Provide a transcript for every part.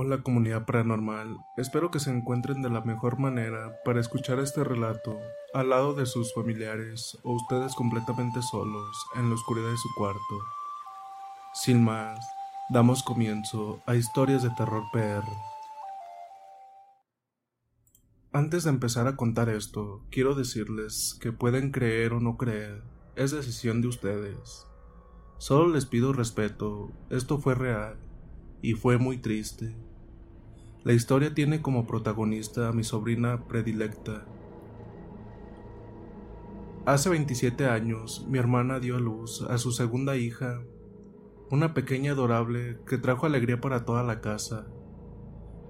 Hola comunidad paranormal, espero que se encuentren de la mejor manera para escuchar este relato al lado de sus familiares o ustedes completamente solos en la oscuridad de su cuarto. Sin más, damos comienzo a historias de terror PR. Antes de empezar a contar esto, quiero decirles que pueden creer o no creer, es decisión de ustedes. Solo les pido respeto, esto fue real y fue muy triste. La historia tiene como protagonista a mi sobrina predilecta. Hace 27 años, mi hermana dio a luz a su segunda hija, una pequeña adorable que trajo alegría para toda la casa.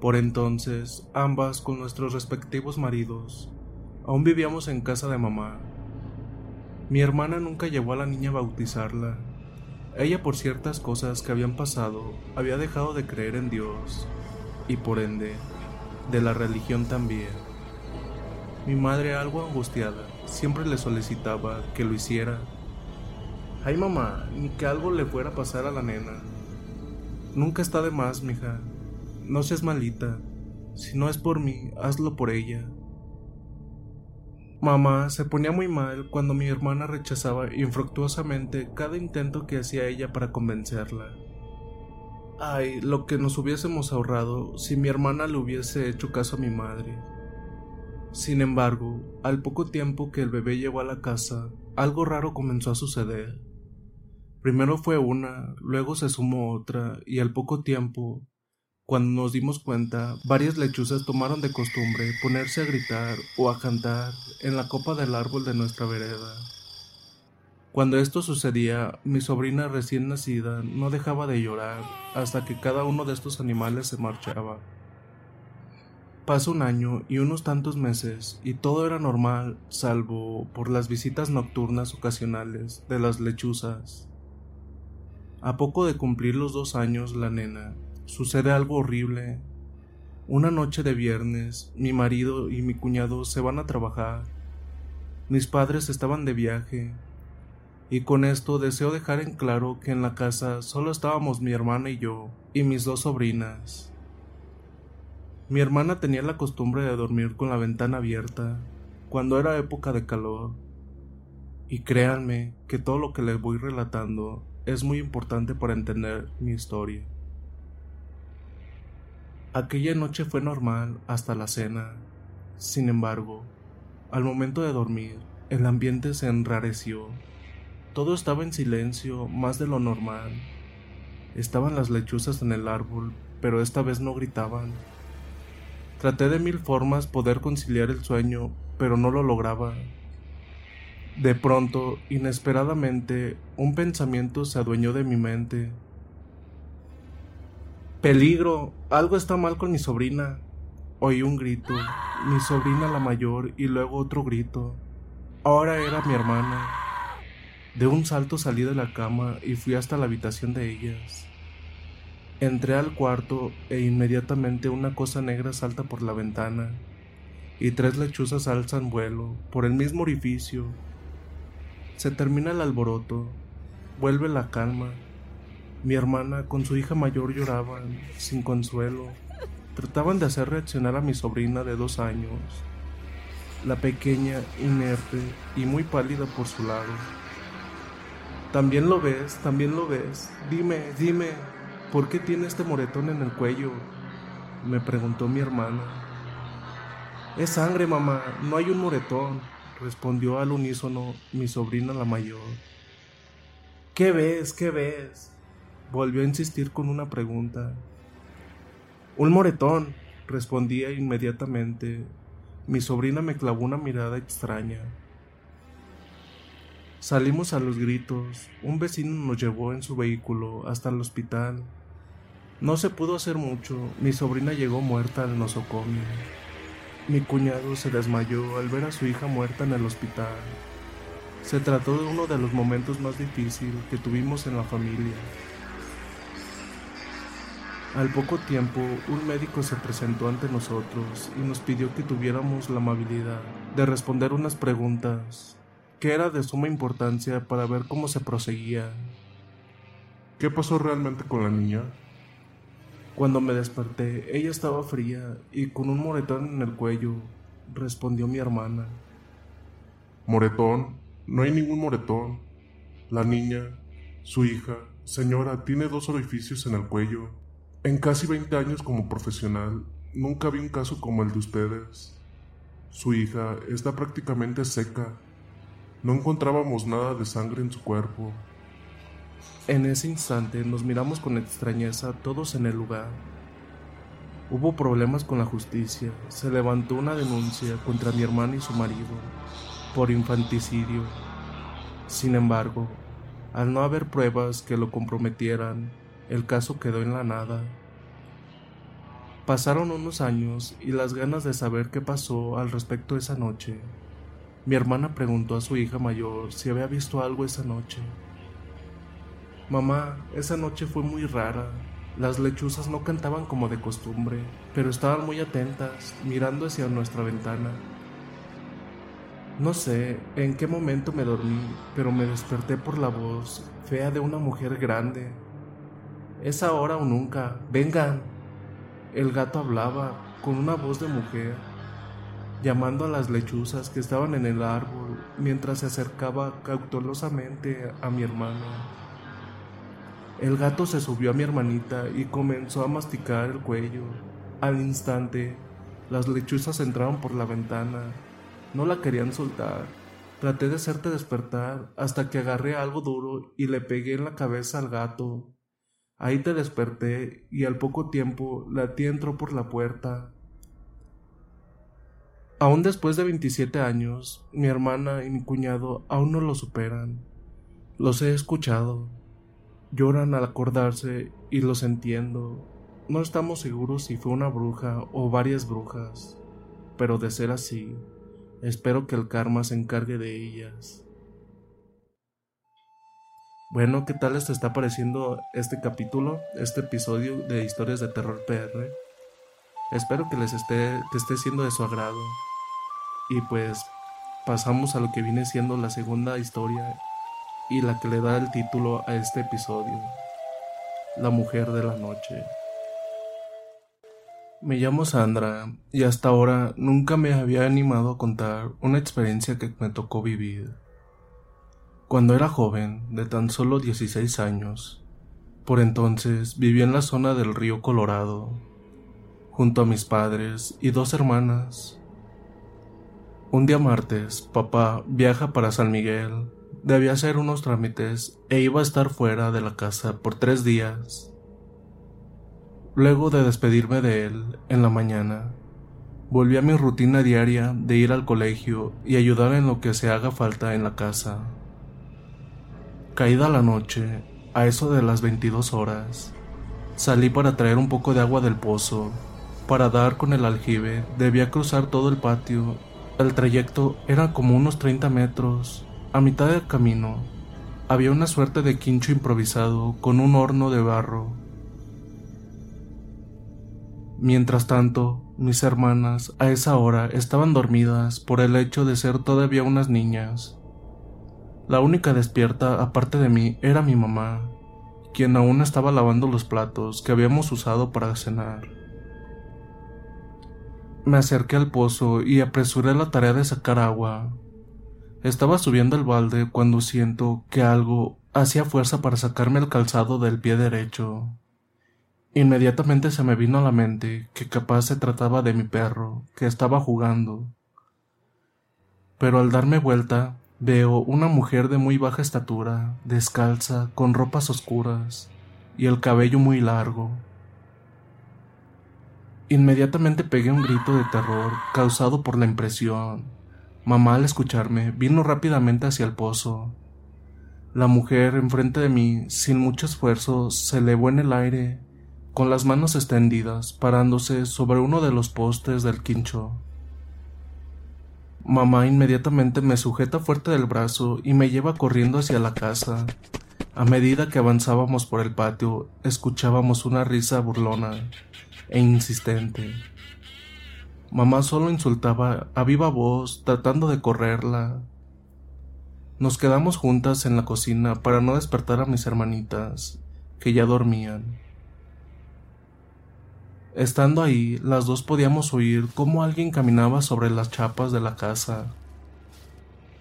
Por entonces, ambas con nuestros respectivos maridos, aún vivíamos en casa de mamá. Mi hermana nunca llevó a la niña a bautizarla. Ella por ciertas cosas que habían pasado había dejado de creer en Dios y por ende de la religión también. Mi madre, algo angustiada, siempre le solicitaba que lo hiciera. Ay mamá, ni que algo le fuera a pasar a la nena. Nunca está de más, mija. No seas malita. Si no es por mí, hazlo por ella. Mamá se ponía muy mal cuando mi hermana rechazaba infructuosamente cada intento que hacía ella para convencerla. Ay, lo que nos hubiésemos ahorrado si mi hermana le hubiese hecho caso a mi madre. Sin embargo, al poco tiempo que el bebé llegó a la casa, algo raro comenzó a suceder. Primero fue una, luego se sumó otra, y al poco tiempo cuando nos dimos cuenta, varias lechuzas tomaron de costumbre ponerse a gritar o a cantar en la copa del árbol de nuestra vereda. Cuando esto sucedía, mi sobrina recién nacida no dejaba de llorar hasta que cada uno de estos animales se marchaba. Pasó un año y unos tantos meses y todo era normal, salvo por las visitas nocturnas ocasionales de las lechuzas. A poco de cumplir los dos años, la nena, sucede algo horrible. Una noche de viernes, mi marido y mi cuñado se van a trabajar. Mis padres estaban de viaje. Y con esto deseo dejar en claro que en la casa solo estábamos mi hermana y yo, y mis dos sobrinas. Mi hermana tenía la costumbre de dormir con la ventana abierta, cuando era época de calor. Y créanme que todo lo que les voy relatando es muy importante para entender mi historia. Aquella noche fue normal hasta la cena. Sin embargo, al momento de dormir, el ambiente se enrareció. Todo estaba en silencio, más de lo normal. Estaban las lechuzas en el árbol, pero esta vez no gritaban. Traté de mil formas poder conciliar el sueño, pero no lo lograba. De pronto, inesperadamente, un pensamiento se adueñó de mi mente. Peligro, algo está mal con mi sobrina. Oí un grito, mi sobrina la mayor y luego otro grito. Ahora era mi hermana. De un salto salí de la cama y fui hasta la habitación de ellas. Entré al cuarto e inmediatamente una cosa negra salta por la ventana y tres lechuzas alzan vuelo por el mismo orificio. Se termina el alboroto, vuelve la calma mi hermana con su hija mayor lloraban, sin consuelo. Trataban de hacer reaccionar a mi sobrina de dos años, la pequeña, inerte y muy pálida por su lado. También lo ves, también lo ves. Dime, dime, ¿por qué tiene este moretón en el cuello? Me preguntó mi hermana. Es sangre, mamá, no hay un moretón, respondió al unísono mi sobrina la mayor. ¿Qué ves? ¿Qué ves? Volvió a insistir con una pregunta. Un moretón, respondía inmediatamente. Mi sobrina me clavó una mirada extraña. Salimos a los gritos. Un vecino nos llevó en su vehículo hasta el hospital. No se pudo hacer mucho. Mi sobrina llegó muerta al nosocomio. Mi cuñado se desmayó al ver a su hija muerta en el hospital. Se trató de uno de los momentos más difíciles que tuvimos en la familia. Al poco tiempo, un médico se presentó ante nosotros y nos pidió que tuviéramos la amabilidad de responder unas preguntas que era de suma importancia para ver cómo se proseguía. ¿Qué pasó realmente con la niña? Cuando me desperté, ella estaba fría y con un moretón en el cuello, respondió mi hermana. Moretón, no hay ningún moretón. La niña, su hija, señora, tiene dos orificios en el cuello en casi 20 años como profesional, nunca vi un caso como el de ustedes. Su hija está prácticamente seca. No encontrábamos nada de sangre en su cuerpo. En ese instante nos miramos con extrañeza todos en el lugar. Hubo problemas con la justicia. Se levantó una denuncia contra mi hermana y su marido por infanticidio. Sin embargo, al no haber pruebas que lo comprometieran, el caso quedó en la nada. Pasaron unos años y las ganas de saber qué pasó al respecto esa noche. Mi hermana preguntó a su hija mayor si había visto algo esa noche. Mamá, esa noche fue muy rara. Las lechuzas no cantaban como de costumbre, pero estaban muy atentas, mirando hacia nuestra ventana. No sé en qué momento me dormí, pero me desperté por la voz fea de una mujer grande, es ahora o nunca. Vengan. El gato hablaba con una voz de mujer. Llamando a las lechuzas que estaban en el árbol mientras se acercaba cautelosamente a mi hermano. El gato se subió a mi hermanita y comenzó a masticar el cuello. Al instante, las lechuzas entraron por la ventana. No la querían soltar. Traté de hacerte despertar hasta que agarré algo duro y le pegué en la cabeza al gato. Ahí te desperté y al poco tiempo la tía entró por la puerta. Aún después de 27 años, mi hermana y mi cuñado aún no lo superan. Los he escuchado. Lloran al acordarse y los entiendo. No estamos seguros si fue una bruja o varias brujas, pero de ser así, espero que el karma se encargue de ellas. Bueno, ¿qué tal les está pareciendo este capítulo, este episodio de Historias de Terror PR? Espero que les esté, que esté siendo de su agrado. Y pues pasamos a lo que viene siendo la segunda historia y la que le da el título a este episodio, La mujer de la noche. Me llamo Sandra y hasta ahora nunca me había animado a contar una experiencia que me tocó vivir. Cuando era joven, de tan solo 16 años, por entonces vivía en la zona del río Colorado, junto a mis padres y dos hermanas. Un día martes, papá viaja para San Miguel. Debía hacer unos trámites e iba a estar fuera de la casa por tres días. Luego de despedirme de él en la mañana, volví a mi rutina diaria de ir al colegio y ayudar en lo que se haga falta en la casa. Caída la noche, a eso de las 22 horas, salí para traer un poco de agua del pozo. Para dar con el aljibe debía cruzar todo el patio el trayecto era como unos 30 metros. A mitad del camino había una suerte de quincho improvisado con un horno de barro. Mientras tanto, mis hermanas a esa hora estaban dormidas por el hecho de ser todavía unas niñas. La única despierta aparte de mí era mi mamá, quien aún estaba lavando los platos que habíamos usado para cenar. Me acerqué al pozo y apresuré la tarea de sacar agua. Estaba subiendo el balde cuando siento que algo hacía fuerza para sacarme el calzado del pie derecho. Inmediatamente se me vino a la mente que capaz se trataba de mi perro, que estaba jugando. Pero al darme vuelta, veo una mujer de muy baja estatura, descalza, con ropas oscuras y el cabello muy largo. Inmediatamente pegué un grito de terror causado por la impresión. Mamá al escucharme vino rápidamente hacia el pozo. La mujer enfrente de mí, sin mucho esfuerzo, se elevó en el aire, con las manos extendidas, parándose sobre uno de los postes del quincho. Mamá inmediatamente me sujeta fuerte del brazo y me lleva corriendo hacia la casa. A medida que avanzábamos por el patio, escuchábamos una risa burlona e insistente. Mamá solo insultaba a viva voz, tratando de correrla. Nos quedamos juntas en la cocina para no despertar a mis hermanitas, que ya dormían. Estando ahí, las dos podíamos oír cómo alguien caminaba sobre las chapas de la casa.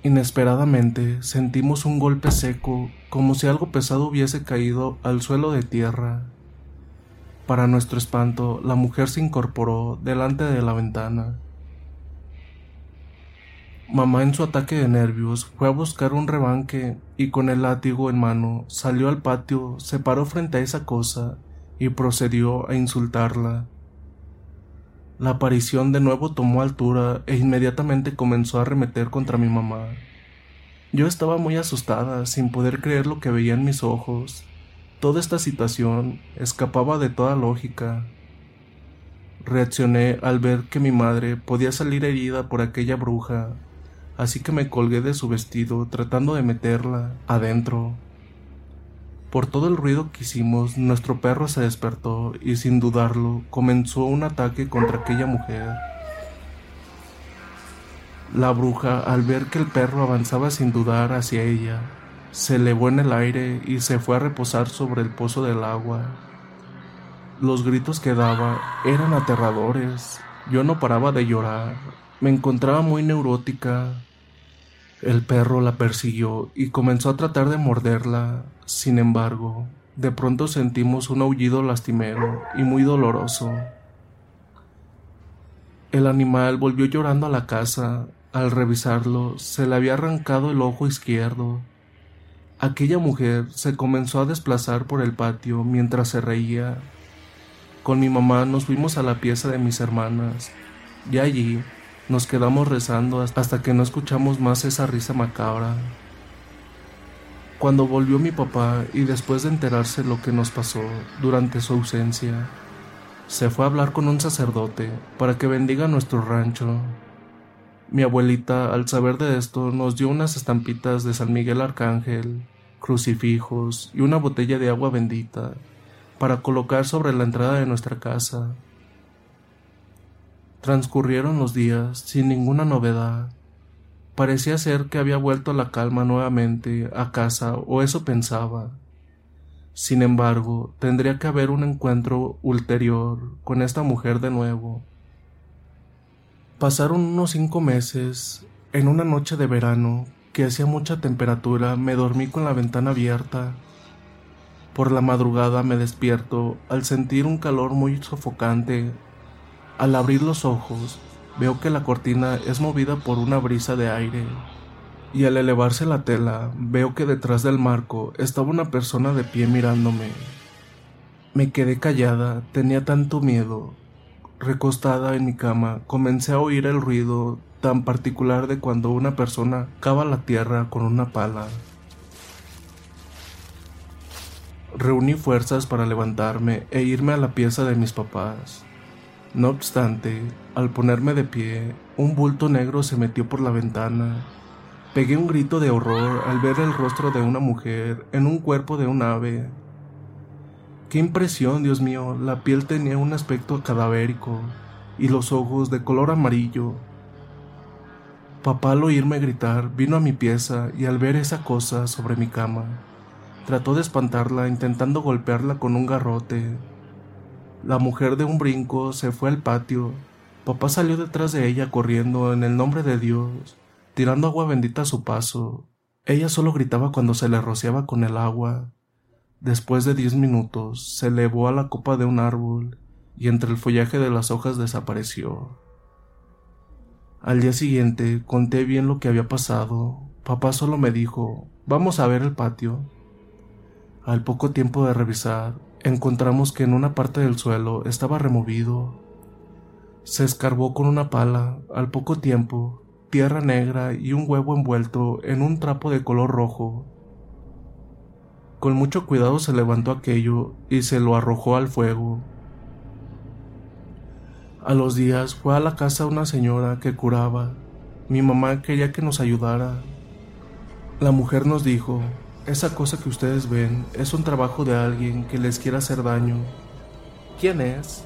Inesperadamente sentimos un golpe seco, como si algo pesado hubiese caído al suelo de tierra. Para nuestro espanto, la mujer se incorporó delante de la ventana. Mamá en su ataque de nervios fue a buscar un rebanque y con el látigo en mano salió al patio, se paró frente a esa cosa y procedió a insultarla. La aparición de nuevo tomó altura e inmediatamente comenzó a arremeter contra mi mamá. Yo estaba muy asustada, sin poder creer lo que veía en mis ojos. Toda esta situación escapaba de toda lógica. Reaccioné al ver que mi madre podía salir herida por aquella bruja, así que me colgué de su vestido tratando de meterla adentro. Por todo el ruido que hicimos, nuestro perro se despertó y sin dudarlo comenzó un ataque contra aquella mujer. La bruja, al ver que el perro avanzaba sin dudar hacia ella, se elevó en el aire y se fue a reposar sobre el pozo del agua. Los gritos que daba eran aterradores. Yo no paraba de llorar. Me encontraba muy neurótica. El perro la persiguió y comenzó a tratar de morderla. Sin embargo, de pronto sentimos un aullido lastimero y muy doloroso. El animal volvió llorando a la casa. Al revisarlo, se le había arrancado el ojo izquierdo. Aquella mujer se comenzó a desplazar por el patio mientras se reía. Con mi mamá nos fuimos a la pieza de mis hermanas y allí nos quedamos rezando hasta que no escuchamos más esa risa macabra. Cuando volvió mi papá y después de enterarse lo que nos pasó durante su ausencia, se fue a hablar con un sacerdote para que bendiga nuestro rancho. Mi abuelita, al saber de esto, nos dio unas estampitas de San Miguel Arcángel, crucifijos y una botella de agua bendita para colocar sobre la entrada de nuestra casa. Transcurrieron los días sin ninguna novedad. Parecía ser que había vuelto la calma nuevamente a casa o eso pensaba. Sin embargo, tendría que haber un encuentro ulterior con esta mujer de nuevo. Pasaron unos cinco meses. En una noche de verano, que hacía mucha temperatura, me dormí con la ventana abierta. Por la madrugada me despierto al sentir un calor muy sofocante. Al abrir los ojos, veo que la cortina es movida por una brisa de aire y al elevarse la tela veo que detrás del marco estaba una persona de pie mirándome. Me quedé callada, tenía tanto miedo. Recostada en mi cama, comencé a oír el ruido tan particular de cuando una persona cava la tierra con una pala. Reuní fuerzas para levantarme e irme a la pieza de mis papás. No obstante, al ponerme de pie, un bulto negro se metió por la ventana Pegué un grito de horror al ver el rostro de una mujer en un cuerpo de un ave. Qué impresión, Dios mío, la piel tenía un aspecto cadavérico y los ojos de color amarillo. Papá al oírme gritar vino a mi pieza y al ver esa cosa sobre mi cama, trató de espantarla intentando golpearla con un garrote. La mujer de un brinco se fue al patio. Papá salió detrás de ella corriendo en el nombre de Dios tirando agua bendita a su paso. Ella solo gritaba cuando se le rociaba con el agua. Después de diez minutos, se elevó a la copa de un árbol y entre el follaje de las hojas desapareció. Al día siguiente conté bien lo que había pasado. Papá solo me dijo, vamos a ver el patio. Al poco tiempo de revisar, encontramos que en una parte del suelo estaba removido. Se escarbó con una pala. Al poco tiempo, tierra negra y un huevo envuelto en un trapo de color rojo. Con mucho cuidado se levantó aquello y se lo arrojó al fuego. A los días fue a la casa una señora que curaba. Mi mamá quería que nos ayudara. La mujer nos dijo, esa cosa que ustedes ven es un trabajo de alguien que les quiere hacer daño. ¿Quién es?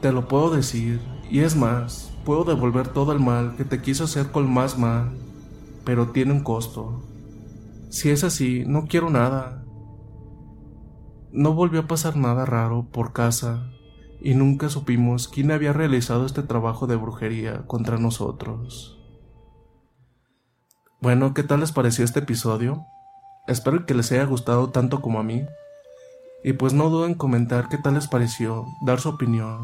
Te lo puedo decir, y es más, Puedo devolver todo el mal que te quiso hacer con más mal, pero tiene un costo. Si es así, no quiero nada. No volvió a pasar nada raro por casa y nunca supimos quién había realizado este trabajo de brujería contra nosotros. Bueno, ¿qué tal les pareció este episodio? Espero que les haya gustado tanto como a mí. Y pues no duden en comentar qué tal les pareció, dar su opinión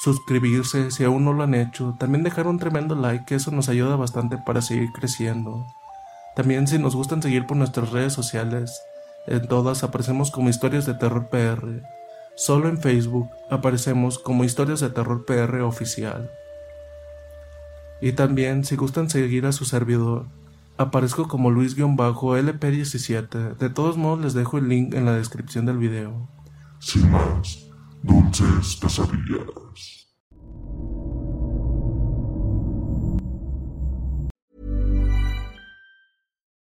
suscribirse si aún no lo han hecho, también dejar un tremendo like, que eso nos ayuda bastante para seguir creciendo. También si nos gustan seguir por nuestras redes sociales, en todas aparecemos como Historias de Terror PR. Solo en Facebook aparecemos como Historias de Terror PR oficial. Y también si gustan seguir a su servidor, aparezco como Luis-LP17. De todos modos les dejo el link en la descripción del video. Sin más, dulces pesadillas.